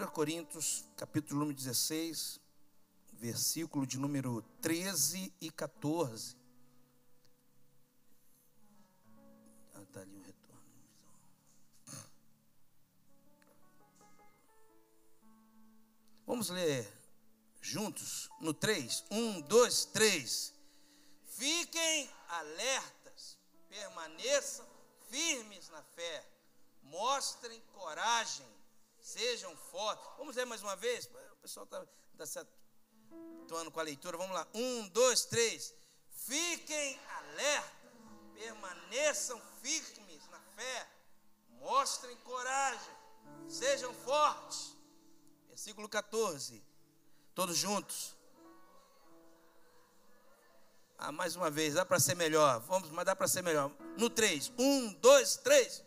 1 Coríntios, capítulo número 16, versículo de número 13 e 14. Ah, está ali o retorno. Vamos ler juntos no 3. 1, 2, 3. Fiquem alertas, permaneçam firmes na fé, mostrem coragem, sejam fortes. Vamos ler mais uma vez? O pessoal está tá se atuando com a leitura. Vamos lá. Um, dois, três. Fiquem alertas, permaneçam firmes na fé, mostrem coragem, sejam fortes. Versículo 14. Todos juntos. Ah, mais uma vez, dá para ser melhor. Vamos, mas dá para ser melhor. No 3. 1, 2, 3.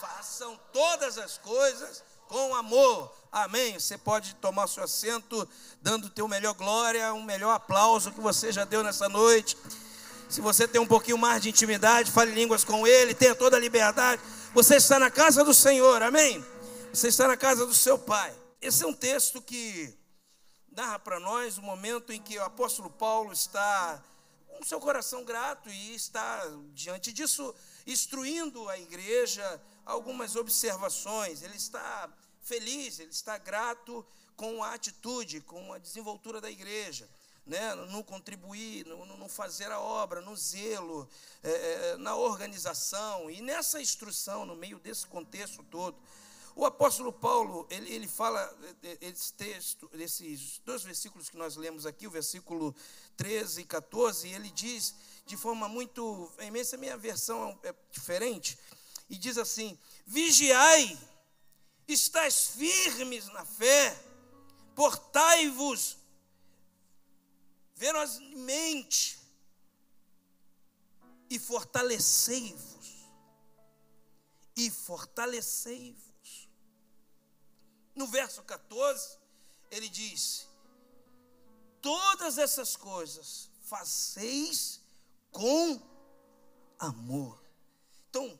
Façam todas as coisas com amor. Amém. Você pode tomar seu assento, dando o teu melhor glória, um melhor aplauso que você já deu nessa noite. Se você tem um pouquinho mais de intimidade, fale línguas com Ele, tenha toda a liberdade. Você está na casa do Senhor, amém? Você está na casa do seu Pai. Esse é um texto que narra para nós o momento em que o apóstolo Paulo está com seu coração grato e está, diante disso, instruindo a igreja algumas observações. Ele está feliz, ele está grato com a atitude, com a desenvoltura da igreja. Né, no contribuir, no, no fazer a obra, no zelo, é, é, na organização e nessa instrução, no meio desse contexto todo. O apóstolo Paulo, ele, ele fala esse texto, esses dois versículos que nós lemos aqui, o versículo 13 e 14, ele diz de forma muito imensa, minha versão é diferente, e diz assim: Vigiai, estáis firmes na fé, portai-vos verosamente e fortalecei-vos. E fortalecei-vos no verso 14, ele diz: Todas essas coisas fazeis com amor. Então,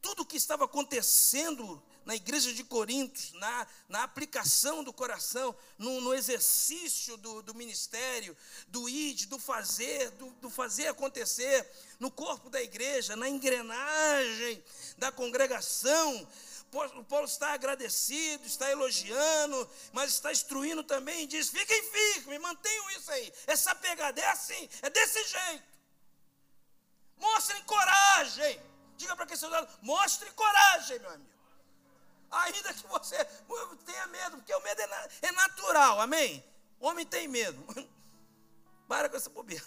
tudo o que estava acontecendo na igreja de Corintos, na, na aplicação do coração, no, no exercício do, do, ministério, do ir, do fazer, do, do fazer acontecer, no corpo da igreja, na engrenagem da congregação, o Paulo está agradecido, está elogiando, mas está instruindo também diz: fiquem firmes, mantenham isso aí. Essa pegada é assim, é desse jeito. Mostrem coragem. Diga para quem seu mostre coragem, meu amigo. Ainda que você tenha medo, porque o medo é, é natural, amém? Homem tem medo. Para com essa bobeira.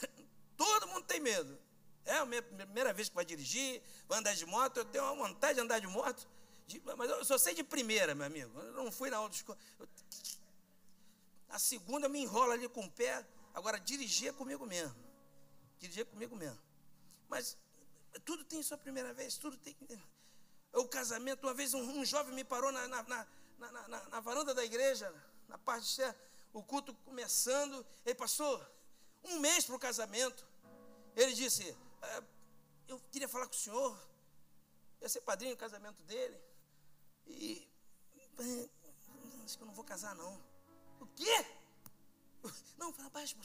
Todo mundo tem medo. É a minha primeira vez que vai dirigir, vai andar de moto, eu tenho uma vontade de andar de moto. De, mas eu só sei de primeira, meu amigo. Eu não fui na autoescola. A segunda me enrola ali com o pé. Agora, dirigir é comigo mesmo. Dirigir é comigo mesmo. Mas tudo tem sua primeira vez, tudo tem. O casamento, uma vez um, um jovem me parou na, na, na, na, varanda da igreja, na parte de ser, o culto começando. Ele passou um mês para o casamento. Ele disse: é, Eu queria falar com o senhor. Eu ia ser padrinho do casamento dele. E. Acho que eu não vou casar, não. O quê? Não, rapaz, o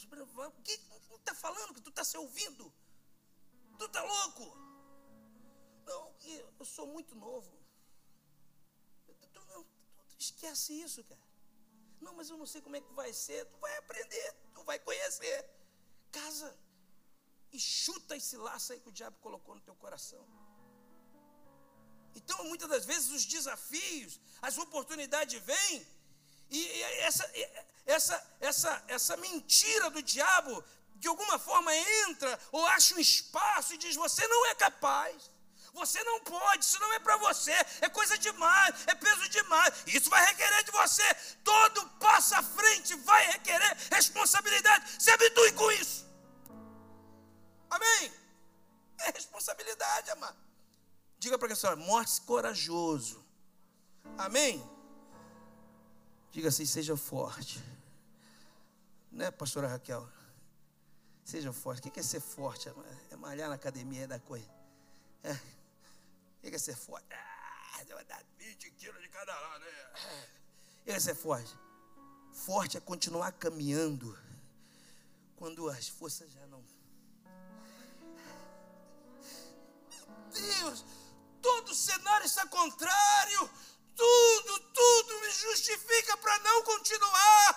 que tu está falando? Que tu está se ouvindo? Tu está louco? Não, eu sou muito novo. Tu, esquece isso, cara. Não, mas eu não sei como é que vai ser. Tu vai aprender, tu vai conhecer. Casa e chuta esse laço aí que o diabo colocou no teu coração. Então, muitas das vezes, os desafios, as oportunidades vêm, e essa, essa, essa, essa mentira do diabo, de alguma forma, entra ou acha um espaço e diz: Você não é capaz. Você não pode, isso não é para você, é coisa demais, é peso demais. Isso vai requerer de você. Todo passo à frente vai requerer responsabilidade. Se habitue com isso. Amém? É responsabilidade, amado. Diga para a senhora, morte corajoso. Amém? Diga assim, seja forte. Né, pastora Raquel? Seja forte. O que é ser forte? É malhar na academia da coisa. É. O que é ser forte? Ah, vai dar 20 quilos de cada lado. Né? Esse é forte. Forte é continuar caminhando quando as forças já não. Deus, todo cenário está contrário. Tudo, tudo me justifica para não continuar.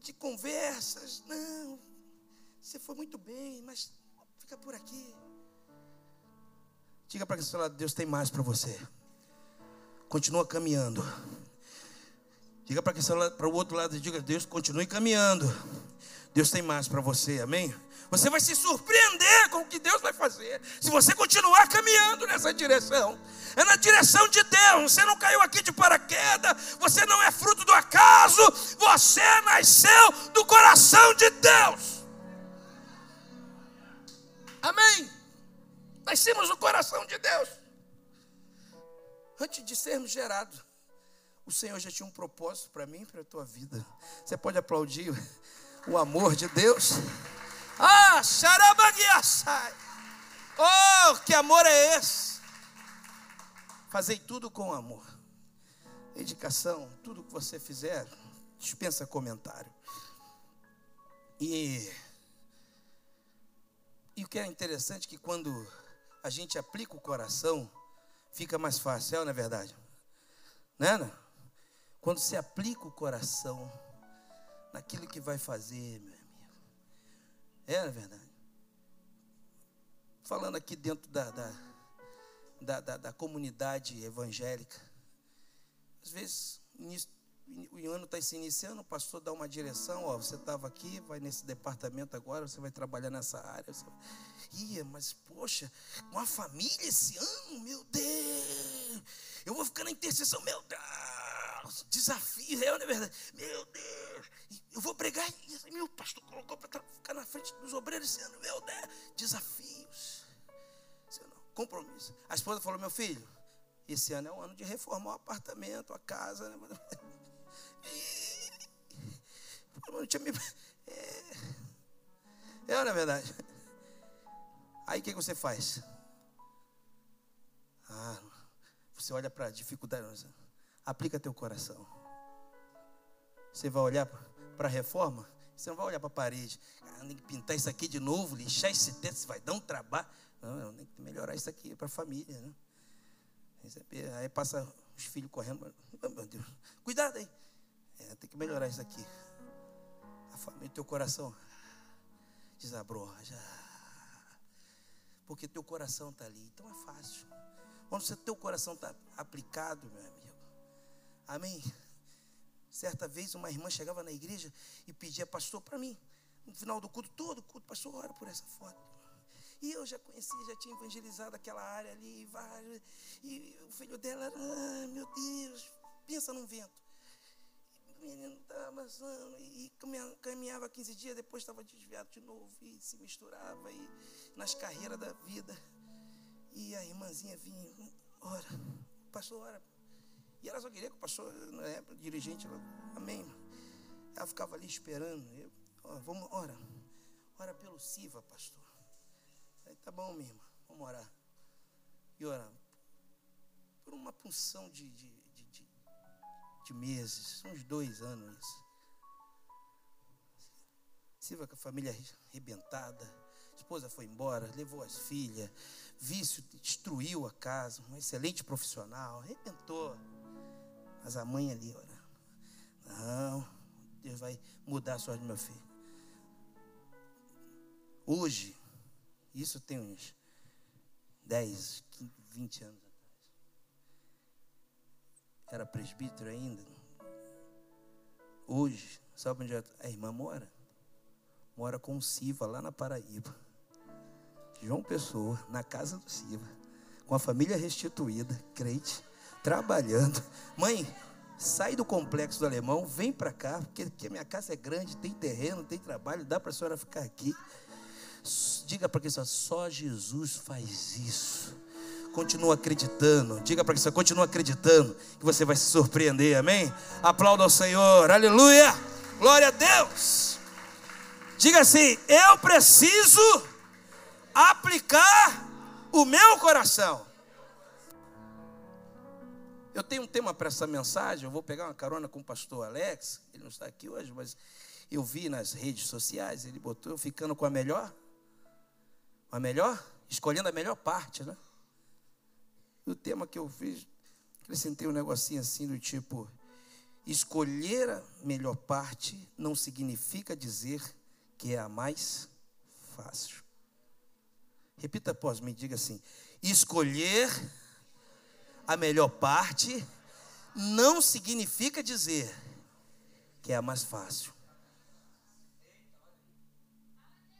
De conversas. Não, você foi muito bem, mas fica por aqui. Diga para quem está lado, Deus tem mais para você. Continua caminhando. Diga para quem para o outro lado, diga, Deus continue caminhando. Deus tem mais para você, amém? Você vai se surpreender com o que Deus vai fazer. Se você continuar caminhando nessa direção. É na direção de Deus. Você não caiu aqui de paraquedas. Você não é fruto do acaso. Você nasceu do coração de Deus. Amém? Nascemos do coração de Deus. Antes de sermos gerados, o Senhor já tinha um propósito para mim e para a tua vida. Você pode aplaudir o amor de Deus? Ah, xarabaguiaçai. Oh, que amor é esse? Fazei tudo com amor. Dedicação, tudo que você fizer, dispensa comentário. E, e o que é interessante é que quando a gente aplica o coração, fica mais fácil, é, não é verdade? Não é? Quando se aplica o coração naquilo que vai fazer, meu é, é verdade. Falando aqui dentro da, da, da, da, da comunidade evangélica. Às vezes, o ano está se iniciando, o pastor dá uma direção, ó, você estava aqui, vai nesse departamento agora, você vai trabalhar nessa área. Você... Ia, mas poxa, uma família esse ano, meu Deus! Eu vou ficar na intercessão, meu Deus! Desafio, é, não é verdade? Meu Deus! Eu vou pregar e meu pastor colocou para ficar na frente dos obreiros esse ano. Meu Deus, desafios. Compromisso. A esposa falou: Meu filho, esse ano é um ano de reformar o apartamento, a casa. Né? Não tinha me... É, é na é verdade. Aí o que você faz? Ah, você olha para a dificuldade, aplica teu coração. Você vai olhar para a reforma, você não vai olhar para a parede. Ah, tem que pintar isso aqui de novo, lixar esse teto, isso vai dar um trabalho. Não, tem que melhorar isso aqui para a família. Né? Aí passa os filhos correndo. Oh, meu Deus, cuidado aí. É, tem que melhorar isso aqui. A família, teu coração desabroja. Porque teu coração está ali. Então é fácil. Quando o teu coração está aplicado, meu amigo. Amém? Certa vez uma irmã chegava na igreja e pedia pastor para mim. No final do culto, todo culto, pastor, ora por essa foto. E eu já conhecia, já tinha evangelizado aquela área ali, e o filho dela era, ah, meu Deus, pensa num vento. E o menino estava avançando e caminhava 15 dias, depois estava desviado de novo e se misturava e nas carreiras da vida. E a irmãzinha vinha, ora, pastor, ora e ela só queria que o pastor, na época, dirigente, ela, amém. Ela ficava ali esperando. Eu, ó, vamos, ora. Ora pelo Siva, pastor. Aí tá bom, minha irmã, vamos orar. E ora, por uma punção de, de, de, de, de meses, uns dois anos isso. Siva com a família arrebentada, esposa foi embora, levou as filhas, vício destruiu a casa, um excelente profissional, arrebentou. Mas a mãe ali orando. Não, Deus vai mudar a sorte do meu filho. Hoje, isso tem uns 10, 20 anos atrás. Era presbítero ainda. Hoje, sabe onde a irmã mora? Mora com o Siva lá na Paraíba. João Pessoa, na casa do Silva, com a família restituída, crente, trabalhando. Mãe, sai do complexo do alemão, vem para cá, porque, porque minha casa é grande, tem terreno, tem trabalho, dá para a senhora ficar aqui. Diga para quem só Jesus faz isso. Continua acreditando. Diga para quem continua acreditando que você vai se surpreender. Amém? Aplauda ao Senhor. Aleluia. Glória a Deus. Diga assim: eu preciso aplicar o meu coração. Eu tenho um tema para essa mensagem. Eu vou pegar uma carona com o pastor Alex. Ele não está aqui hoje, mas eu vi nas redes sociais. Ele botou ficando com a melhor. A melhor? Escolhendo a melhor parte, né? E o tema que eu fiz, acrescentei um negocinho assim do tipo: escolher a melhor parte não significa dizer que é a mais fácil. Repita após mim, diga assim: escolher a melhor parte não significa dizer que é a mais fácil.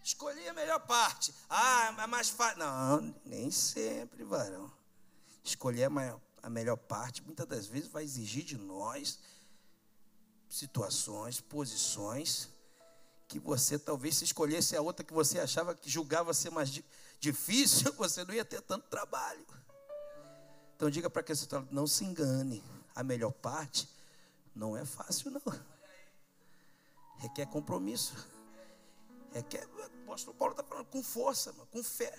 Escolhi a melhor parte. Ah, é mais fácil. Não, nem sempre, varão. Escolher a, maior, a melhor parte, muitas das vezes, vai exigir de nós situações, posições, que você talvez se escolhesse a outra que você achava que julgava ser mais difícil, você não ia ter tanto trabalho. Então diga para que você não se engane. A melhor parte não é fácil, não. Requer compromisso. Requer, o apóstolo Paulo está falando com força, com fé.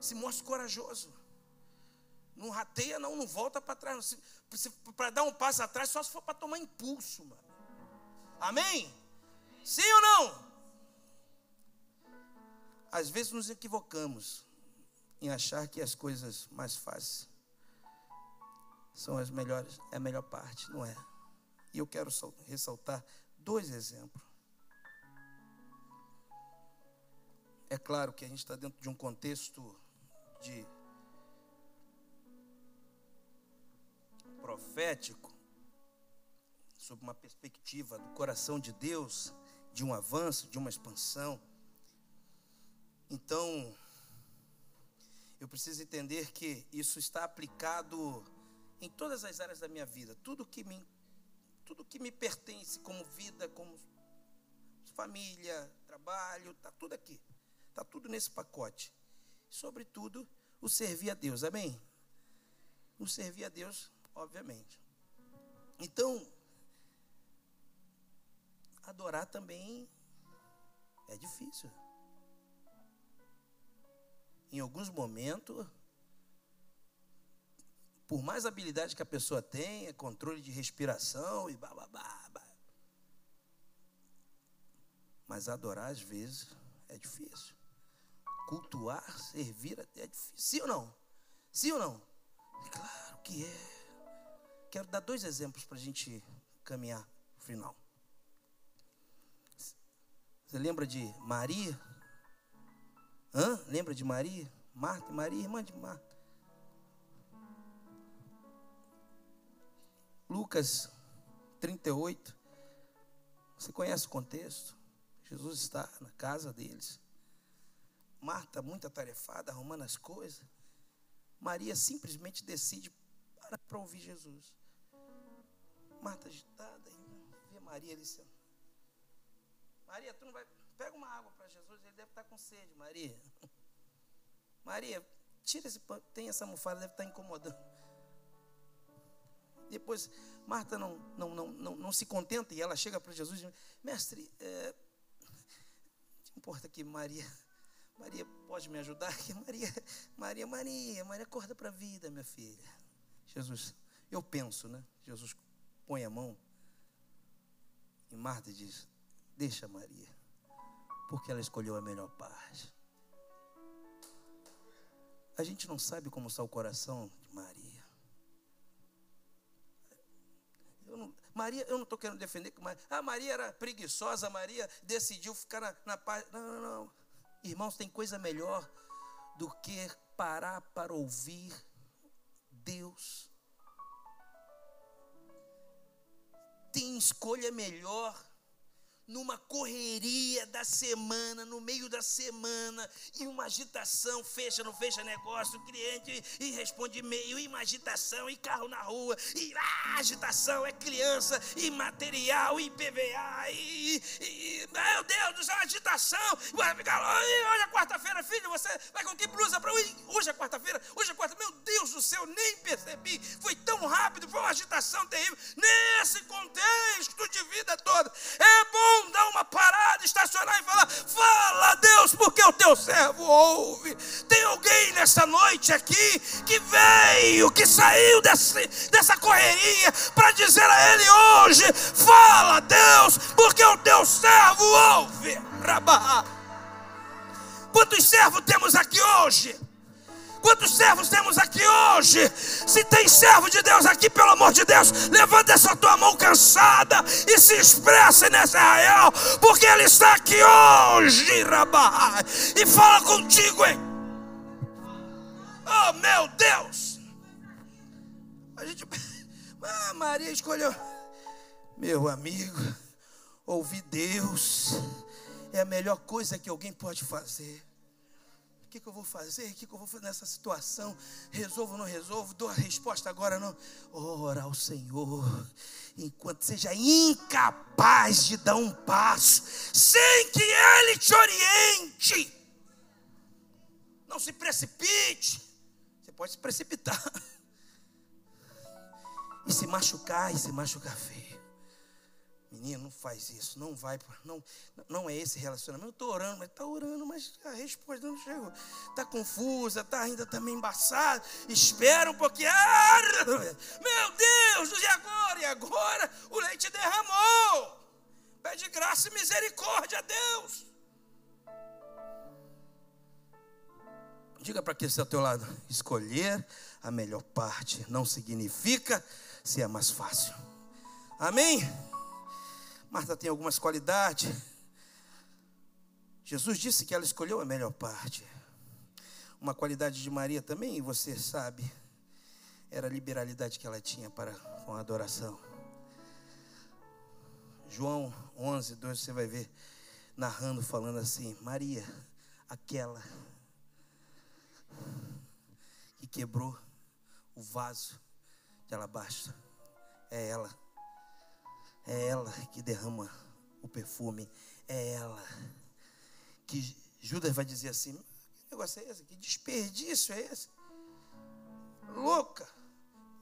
Se mostre corajoso. Não rateia, não, não volta para trás. Para dar um passo atrás, só se for para tomar impulso, mano. Amém? Sim ou não? Às vezes nos equivocamos em achar que as coisas mais fáceis são as melhores, é a melhor parte, não é? E eu quero ressaltar dois exemplos. É claro que a gente está dentro de um contexto de profético, sob uma perspectiva do coração de Deus, de um avanço, de uma expansão. Então, eu preciso entender que isso está aplicado em todas as áreas da minha vida. Tudo que me, tudo que me pertence como vida, como família, trabalho, está tudo aqui. Está tudo nesse pacote. Sobretudo, o servir a Deus. Amém? O servir a Deus obviamente. Então, adorar também é difícil. Em alguns momentos, por mais habilidade que a pessoa tenha, controle de respiração e bababá, mas adorar às vezes é difícil. Cultuar, servir é difícil. Sim ou não? Sim ou não? Claro que é. Quero dar dois exemplos para a gente caminhar para o final. Você lembra de Maria? Hã? Lembra de Maria? Marta, Maria, irmã de Marta. Lucas 38. Você conhece o contexto? Jesus está na casa deles. Marta, muito atarefada, arrumando as coisas. Maria simplesmente decide parar para ouvir Jesus. Marta agitada, vê Maria ali. Maria, tu não vai. Pega uma água para Jesus, ele deve estar com sede, Maria. Maria, tira esse pano, tem essa almofada, deve estar incomodando. Depois, Marta não, não, não, não, não se contenta e ela chega para Jesus e diz: Mestre, é, importa que Maria, Maria pode me ajudar? Maria, Maria, Maria, Maria, acorda para a vida, minha filha. Jesus, eu penso, né? Jesus põe a mão e Marta diz: Deixa Maria, porque ela escolheu a melhor parte. A gente não sabe como está o coração de Maria. Eu não, Maria, eu não estou querendo defender que Maria, ah, Maria era preguiçosa, Maria decidiu ficar na, na paz. Não, não, não. Irmãos, tem coisa melhor do que parar para ouvir Deus. tem escolha melhor numa correria da semana, no meio da semana, e uma agitação, fecha, não fecha negócio, cliente e responde e-mail, e uma agitação, e carro na rua, e ah, agitação, é criança, e material, e PVA, e, e meu Deus do céu, agitação, hoje é quarta-feira, filho, você vai com que blusa para hoje? Hoje é quarta-feira, hoje é quarta, meu Deus do céu, nem percebi, foi tão rápido, foi uma agitação terrível, nesse contexto de vida toda, é bom bom dar uma parada, estacionar e falar: Fala, Deus, porque o teu servo ouve. Tem alguém nessa noite aqui que veio, que saiu desse, dessa correria para dizer a Ele hoje: Fala, Deus, porque o teu servo ouve. Rabá. Quantos servos temos aqui hoje? Quantos servos temos aqui hoje? Se tem servo de Deus aqui, pelo amor de Deus, levanta essa tua mão cansada e se expressa nesse arraial, porque Ele está aqui hoje, Rabá, e fala contigo, hein? Oh, meu Deus! A gente. Ah, Maria escolheu. Meu amigo, ouvir Deus é a melhor coisa que alguém pode fazer que, que eu vou fazer? O que, que eu vou fazer nessa situação? Resolvo ou não resolvo? Dou a resposta agora não. Ora ao Senhor, enquanto seja incapaz de dar um passo, sem que Ele te oriente. Não se precipite. Você pode se precipitar. E se machucar, e se machucar feio. Menino, não faz isso, não vai, não, não é esse relacionamento. Eu estou orando, mas está orando, mas a resposta não chegou. Está confusa, está ainda também tá embaçada. Espera um pouquinho. Ah, meu Deus, e agora? E agora o leite derramou. Pede graça e misericórdia a Deus. Diga para quem está ao teu lado: escolher a melhor parte não significa ser a mais fácil. Amém? Marta tem algumas qualidades. Jesus disse que ela escolheu a melhor parte. Uma qualidade de Maria também, você sabe, era a liberalidade que ela tinha para com a adoração. João 11, 2, você vai ver narrando, falando assim: Maria, aquela que quebrou o vaso de alabastro, é ela é ela que derrama o perfume. É ela. Que Judas vai dizer assim: que negócio é esse? Que desperdício é esse? Louca.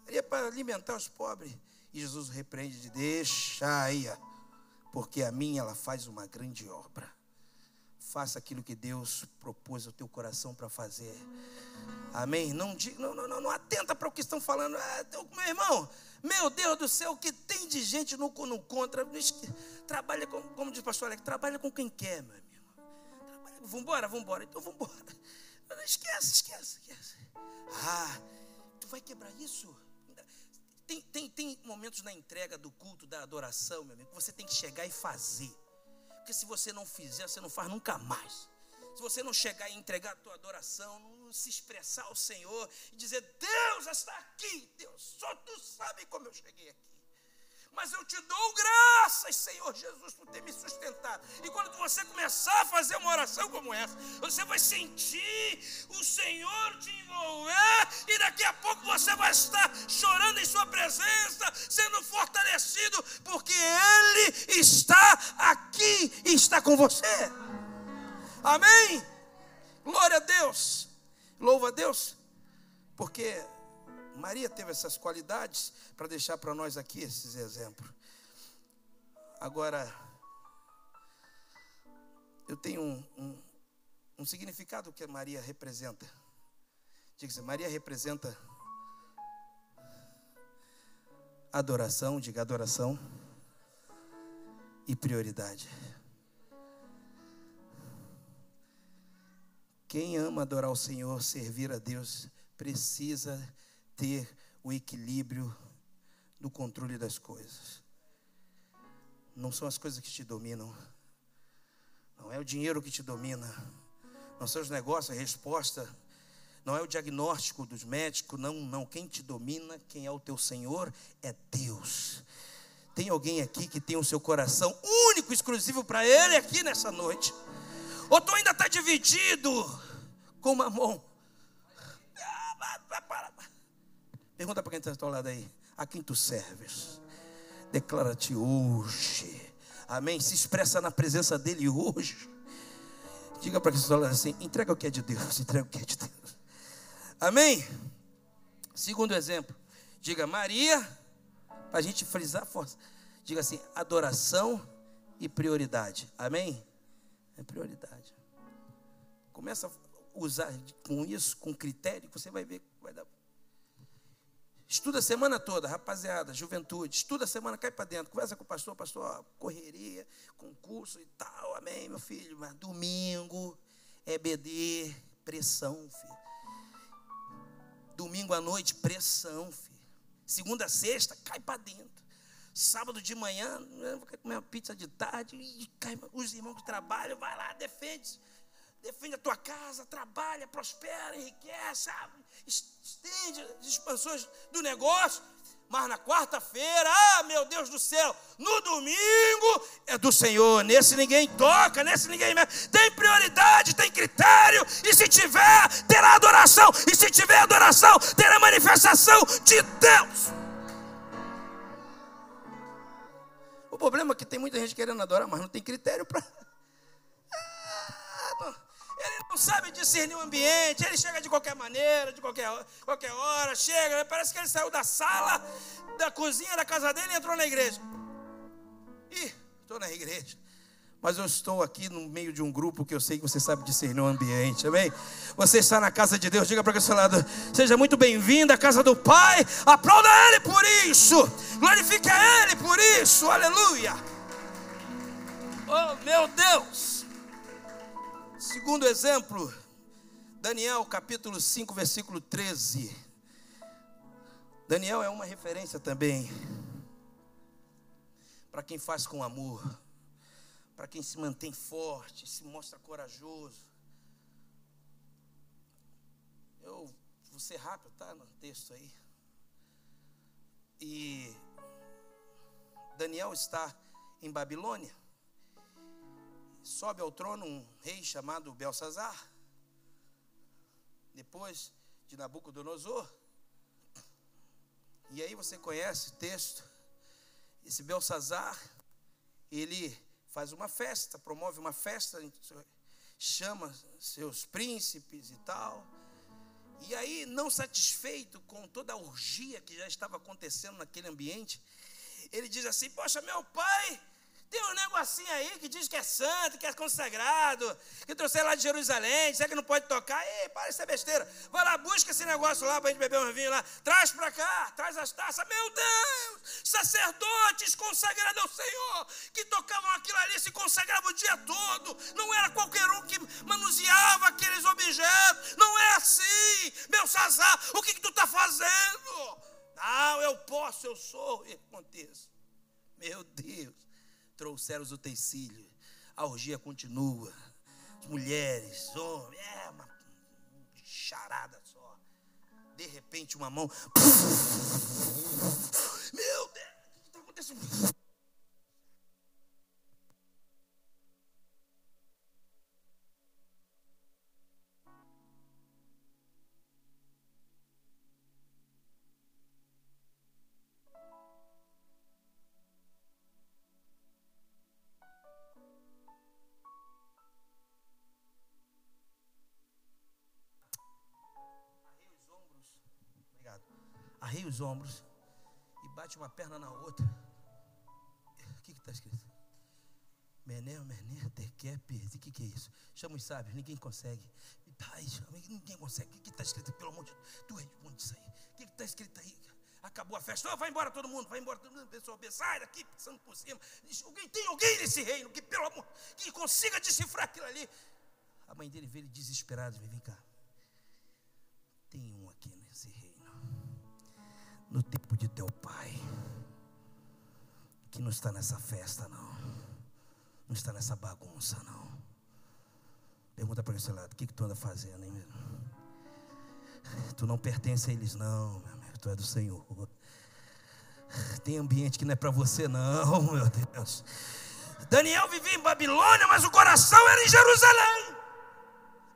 Seria para alimentar os pobres. E Jesus repreende de deixa aí, porque a minha ela faz uma grande obra. Faça aquilo que Deus propôs ao teu coração para fazer. Amém? Não, não, não, não, atenta para o que estão falando. Ah, meu irmão, meu Deus do céu, o que tem de gente no, no contra? Trabalha com, como diz o pastor Alex, trabalha com quem quer, meu amigo. embora, vamos embora. Então vamos embora. Esquece, esquece, esquece. Ah, tu vai quebrar isso? Tem, tem, tem momentos na entrega do culto, da adoração, meu amigo, que você tem que chegar e fazer. Porque se você não fizer, você não faz nunca mais. Se você não chegar e entregar a tua adoração, não se expressar ao Senhor e dizer: Deus está aqui, Deus, só tu sabe como eu cheguei aqui. Mas eu te dou graças, Senhor Jesus, por ter me sustentado. E quando você começar a fazer uma oração como essa, você vai sentir o Senhor te envolver, e daqui a pouco você vai estar chorando em Sua presença, sendo fortalecido, porque Ele está aqui e está com você. Amém? Glória a Deus. Louva a Deus. Porque Maria teve essas qualidades para deixar para nós aqui esses exemplos. Agora, eu tenho um, um, um significado que Maria representa. Diga assim, Maria representa adoração, diga adoração e prioridade. Quem ama adorar o Senhor, servir a Deus, precisa ter o equilíbrio do controle das coisas. Não são as coisas que te dominam. Não é o dinheiro que te domina. Não são os negócios, a resposta. Não é o diagnóstico dos médicos. Não, não. Quem te domina, quem é o teu Senhor, é Deus. Tem alguém aqui que tem o seu coração único, exclusivo para Ele aqui nessa noite? Ou tu ainda está dividido com uma mão? Pergunta para quem está ao teu lado aí: a quem tu serves? Declara-te hoje. Amém? Se expressa na presença dEle hoje. Diga para quem está ao lado assim: entrega o que é de Deus, entrega o que é de Deus. Amém? Segundo exemplo, diga Maria, para a gente frisar força. Diga assim: adoração e prioridade. Amém? É prioridade. Começa a usar com isso, com critério, você vai ver que vai dar. Estuda a semana toda, rapaziada, juventude. Estuda a semana, cai para dentro. Conversa com o pastor, pastor, correria, concurso e tal. Amém, meu filho. Mas domingo é BD, pressão, filho. Domingo à noite, pressão, filho. Segunda a sexta, cai para dentro. Sábado de manhã, vou comer uma pizza de tarde. E cai, os irmãos que trabalham, vai lá, defende. Defende a tua casa, trabalha, prospera, enriquece, estende as expansões do negócio. Mas na quarta-feira, ah, meu Deus do céu, no domingo é do Senhor. Nesse ninguém toca, nesse ninguém tem prioridade, tem critério. E se tiver, terá adoração. E se tiver adoração, terá manifestação de Deus. O problema é que tem muita gente querendo adorar, mas não tem critério para. Ah, ele não sabe discernir o ambiente, ele chega de qualquer maneira, de qualquer, qualquer hora, chega, parece que ele saiu da sala, da cozinha da casa dele e entrou na igreja. Ih, estou na igreja. Mas eu estou aqui no meio de um grupo que eu sei que você sabe discernir o ambiente, amém? Você está na casa de Deus, diga para o seu lado, seja muito bem-vindo à casa do Pai, aplauda Ele por isso, glorifique a Ele por isso, aleluia. Oh meu Deus! Segundo exemplo, Daniel capítulo 5, versículo 13. Daniel é uma referência também para quem faz com amor, para quem se mantém forte, se mostra corajoso. Eu vou ser rápido, tá? No texto aí. E Daniel está em Babilônia sobe ao trono um rei chamado Belsazar, depois de Nabucodonosor. E aí você conhece o texto. Esse Belsazar, ele faz uma festa, promove uma festa, chama seus príncipes e tal. E aí, não satisfeito com toda a orgia que já estava acontecendo naquele ambiente, ele diz assim: Poxa, meu pai tem um negocinho aí que diz que é santo, que é consagrado, que trouxeram lá de Jerusalém, será que não pode tocar? Ei, para, é besteira. Vai lá, busca esse negócio lá para a gente beber um vinho lá. Traz para cá, traz as taças. Meu Deus, sacerdotes consagrados ao Senhor, que tocavam aquilo ali, se consagravam o dia todo. Não era qualquer um que manuseava aqueles objetos. Não é assim. Meu Sazar, o que, que tu está fazendo? Não, eu posso, eu sou. E aconteço. Meu Deus trouxeram os utensílios. A orgia continua. As mulheres, homens, é uma charada só. De repente, uma mão. Meu Deus, o que está acontecendo? Os ombros e bate uma perna na outra. O que está escrito? Mené, mené, tequepe. O que, que é isso? Chama os sábios, ninguém consegue. Pai, ninguém consegue. O que está escrito? Pelo amor de Deus, responde isso aí. O que está escrito aí? Acabou a festa. Oh, vai embora todo mundo, vai embora todo mundo. Pessoal, sai daqui, passando por cima. Alguém tem alguém nesse reino que, pelo amor, que consiga decifrar aquilo ali. A mãe dele veio desesperada. Vem cá. Tem um no tempo de teu pai, que não está nessa festa, não, não está nessa bagunça, não. Pergunta para esse lado: o que, que tu anda fazendo, hein, Tu não pertence a eles, não, meu amigo, tu é do Senhor. Tem ambiente que não é para você, não, meu Deus. Daniel vivia em Babilônia, mas o coração era em Jerusalém.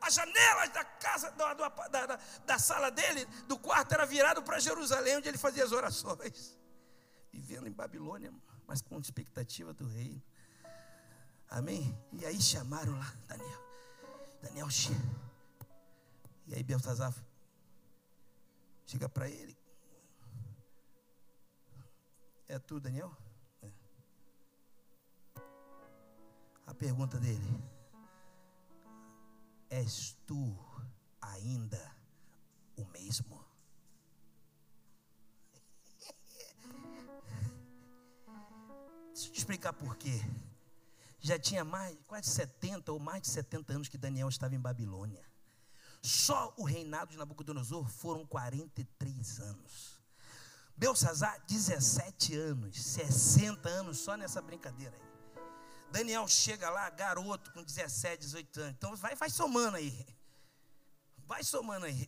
As janelas da casa, da, da, da, sala dele, do quarto, era virado para Jerusalém, onde ele fazia as orações. Vivendo em Babilônia, mas com expectativa do reino. Amém? E aí chamaram lá Daniel. Daniel chega. E aí Beltazar chega para ele. É tu, Daniel? É. A pergunta dele: És tu ainda o mesmo? Deixa eu te explicar por quê. Já tinha mais, quase 70 ou mais de 70 anos que Daniel estava em Babilônia. Só o reinado de Nabucodonosor foram 43 anos. Belsazar, 17 anos, 60 anos só nessa brincadeira aí. Daniel chega lá, garoto, com 17, 18 anos. Então vai, vai somando aí. Vai somando aí.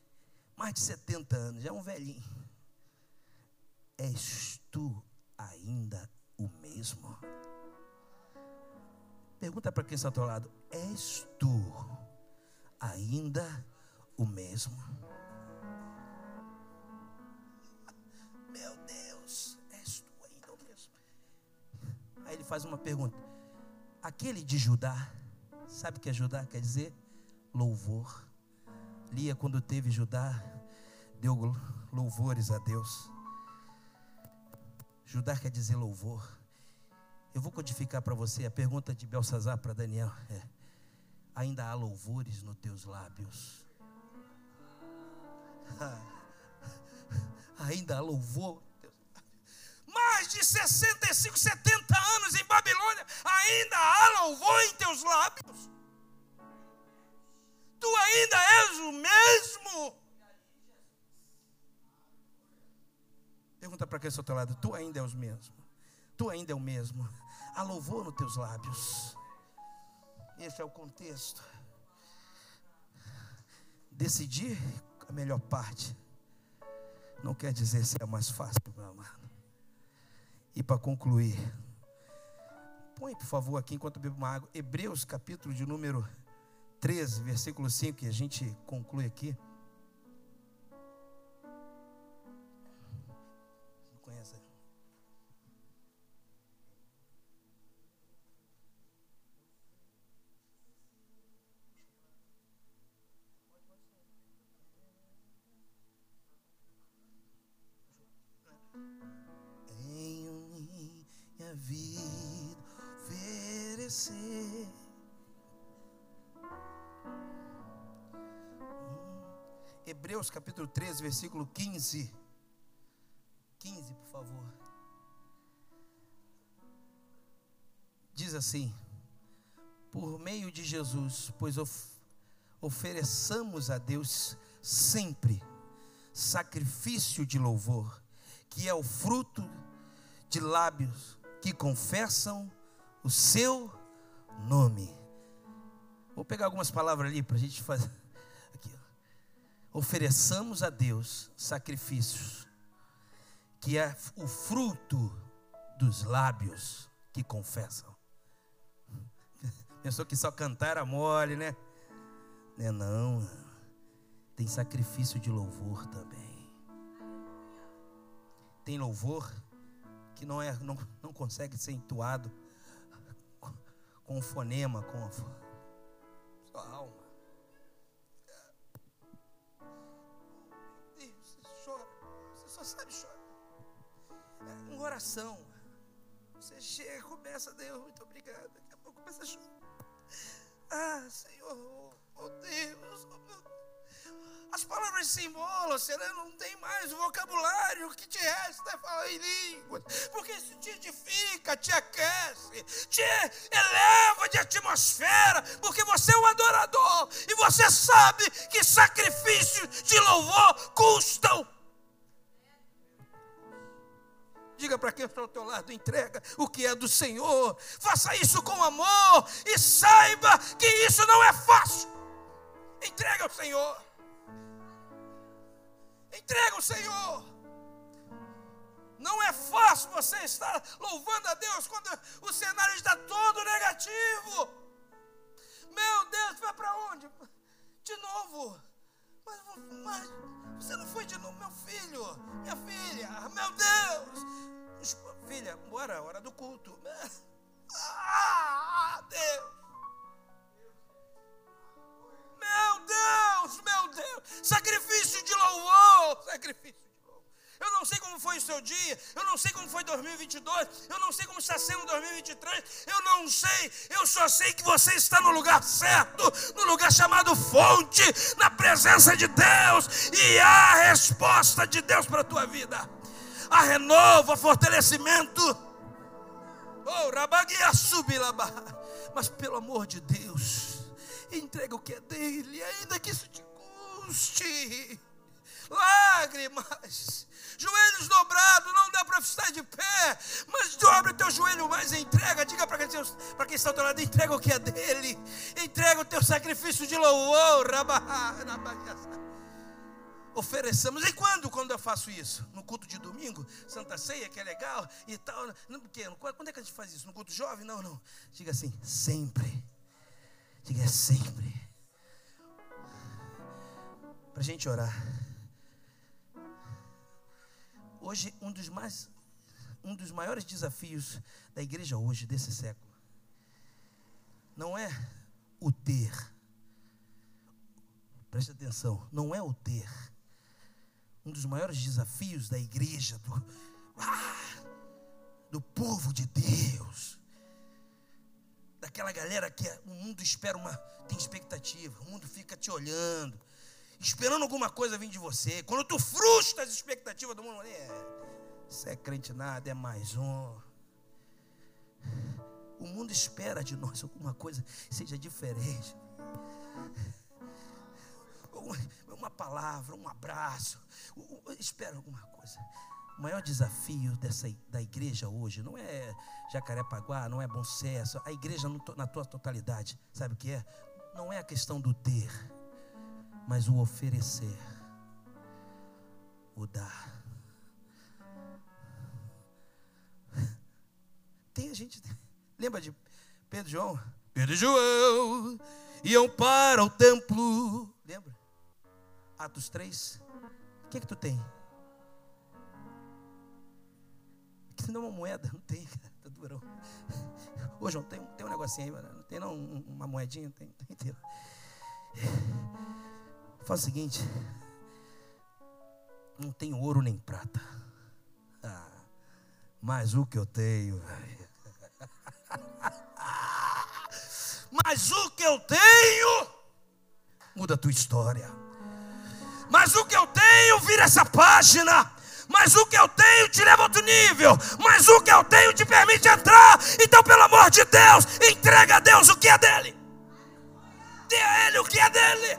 Mais de 70 anos, já é um velhinho. És tu ainda o mesmo? Pergunta para quem está ao teu lado: És tu ainda o mesmo? Faz uma pergunta: Aquele de Judá, sabe o que é Judá? Quer dizer louvor. Lia, quando teve Judá, deu louvores a Deus. Judá quer dizer louvor. Eu vou codificar para você a pergunta de Belsazar para Daniel. É, ainda há louvores nos teus lábios? ainda há louvor? De 65, 70 anos em Babilônia, ainda há louvor em teus lábios? Tu ainda és o mesmo? Pergunta para quem está ao teu lado: Tu ainda és o mesmo? Tu ainda é o mesmo? Há louvor nos teus lábios. Esse é o contexto. Decidir a melhor parte não quer dizer se é mais fácil, meu amado. E para concluir, põe por favor aqui enquanto eu bebo uma água, Hebreus capítulo de número 13, versículo 5, que a gente conclui aqui. Capítulo 13, versículo 15. 15, por favor. Diz assim: Por meio de Jesus, pois of ofereçamos a Deus sempre sacrifício de louvor, que é o fruto de lábios que confessam o seu nome. Vou pegar algumas palavras ali para a gente fazer ofereçamos a Deus sacrifícios, que é o fruto dos lábios que confessam. Pensou que só cantar era mole, né? Não é não. Tem sacrifício de louvor também. Tem louvor que não, é, não, não consegue ser entoado com um fonema, com a alma. Sabe chorar. É uma oração. Você chega, começa, Deus, muito obrigado. Daqui a pouco começa a chorar. Ah, Senhor, oh Deus, oh meu Deus. As palavras se embolam, você não tem mais o vocabulário, o que te resta é falar em línguas, porque isso te edifica, te aquece, te eleva de atmosfera, porque você é um adorador, e você sabe que sacrifícios de louvor custam Diga para quem está ao teu lado, entrega o que é do Senhor. Faça isso com amor e saiba que isso não é fácil. Entrega ao Senhor. Entrega ao Senhor. Não é fácil você estar louvando a Deus quando o cenário está todo negativo. Meu Deus, vai para onde? De novo. Mas, mas, você não foi de novo, meu filho, minha filha, meu Deus. Filha, bora, hora do culto. Ah, Deus. Meu Deus, meu Deus. Sacrifício de louvor, sacrifício. Eu não sei como foi o seu dia, eu não sei como foi 2022, eu não sei como está sendo 2023, eu não sei, eu só sei que você está no lugar certo, no lugar chamado fonte, na presença de Deus, e há a resposta de Deus para a tua vida. Há renovo, há fortalecimento. Oh, rabaguia subilaba. Mas pelo amor de Deus, entrega o que é dele, ainda que isso te custe lágrimas, joelhos dobrados, não dá para estar de pé, mas dobra o teu joelho mais entrega, diga para quem, quem está ao teu lado, entrega o que é dele, entrega o teu sacrifício de louvor, ofereçamos. E quando? Quando eu faço isso? No culto de domingo, Santa Ceia, que é legal e tal. Não, porque, quando é que a gente faz isso? No culto jovem? Não, não. Diga assim, sempre. Diga é sempre. Para a gente orar. Hoje, um dos mais um dos maiores desafios da igreja hoje, desse século, não é o ter. Preste atenção, não é o ter. Um dos maiores desafios da igreja, do, ah, do povo de Deus, daquela galera que o mundo espera uma, tem expectativa, o mundo fica te olhando, esperando alguma coisa vir de você. Quando tu frustra as expectativas do mundo, é, você é crente nada, é mais um. O mundo espera de nós alguma coisa seja diferente. Uma palavra, um abraço, espera alguma coisa. O maior desafio dessa, da igreja hoje não é Jacarepaguá, não é Bom Sucesso, a igreja na tua totalidade, sabe o que é? Não é a questão do ter mas o oferecer, o dar. Tem a gente, lembra de Pedro e João? Pedro e João iam para o templo. Lembra? Atos 3. O que é que tu tem? Que se não uma moeda, não tem, tá durão. Ô João, tem, tem um negocinho aí, não tem não uma moedinha? Tem, tem, tem. Faz o seguinte: não tenho ouro nem prata, ah, mas o que eu tenho, mas o que eu tenho muda a tua história. Mas o que eu tenho vira essa página. Mas o que eu tenho te leva a outro nível. Mas o que eu tenho te permite entrar. Então, pelo amor de Deus, entrega a Deus o que é dele. Dê a Ele o que é dele.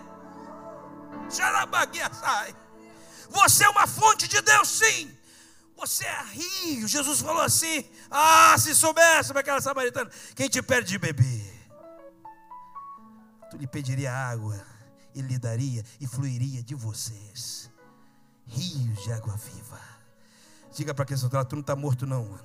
Você é uma fonte de Deus, sim. Você é rio. Jesus falou assim: Ah, se soubesse para aquela samaritana, quem te pede de beber? Tu lhe pediria água, ele lhe daria e fluiria de vocês rios de água viva. Diga para quem está tu não está morto, não, mano.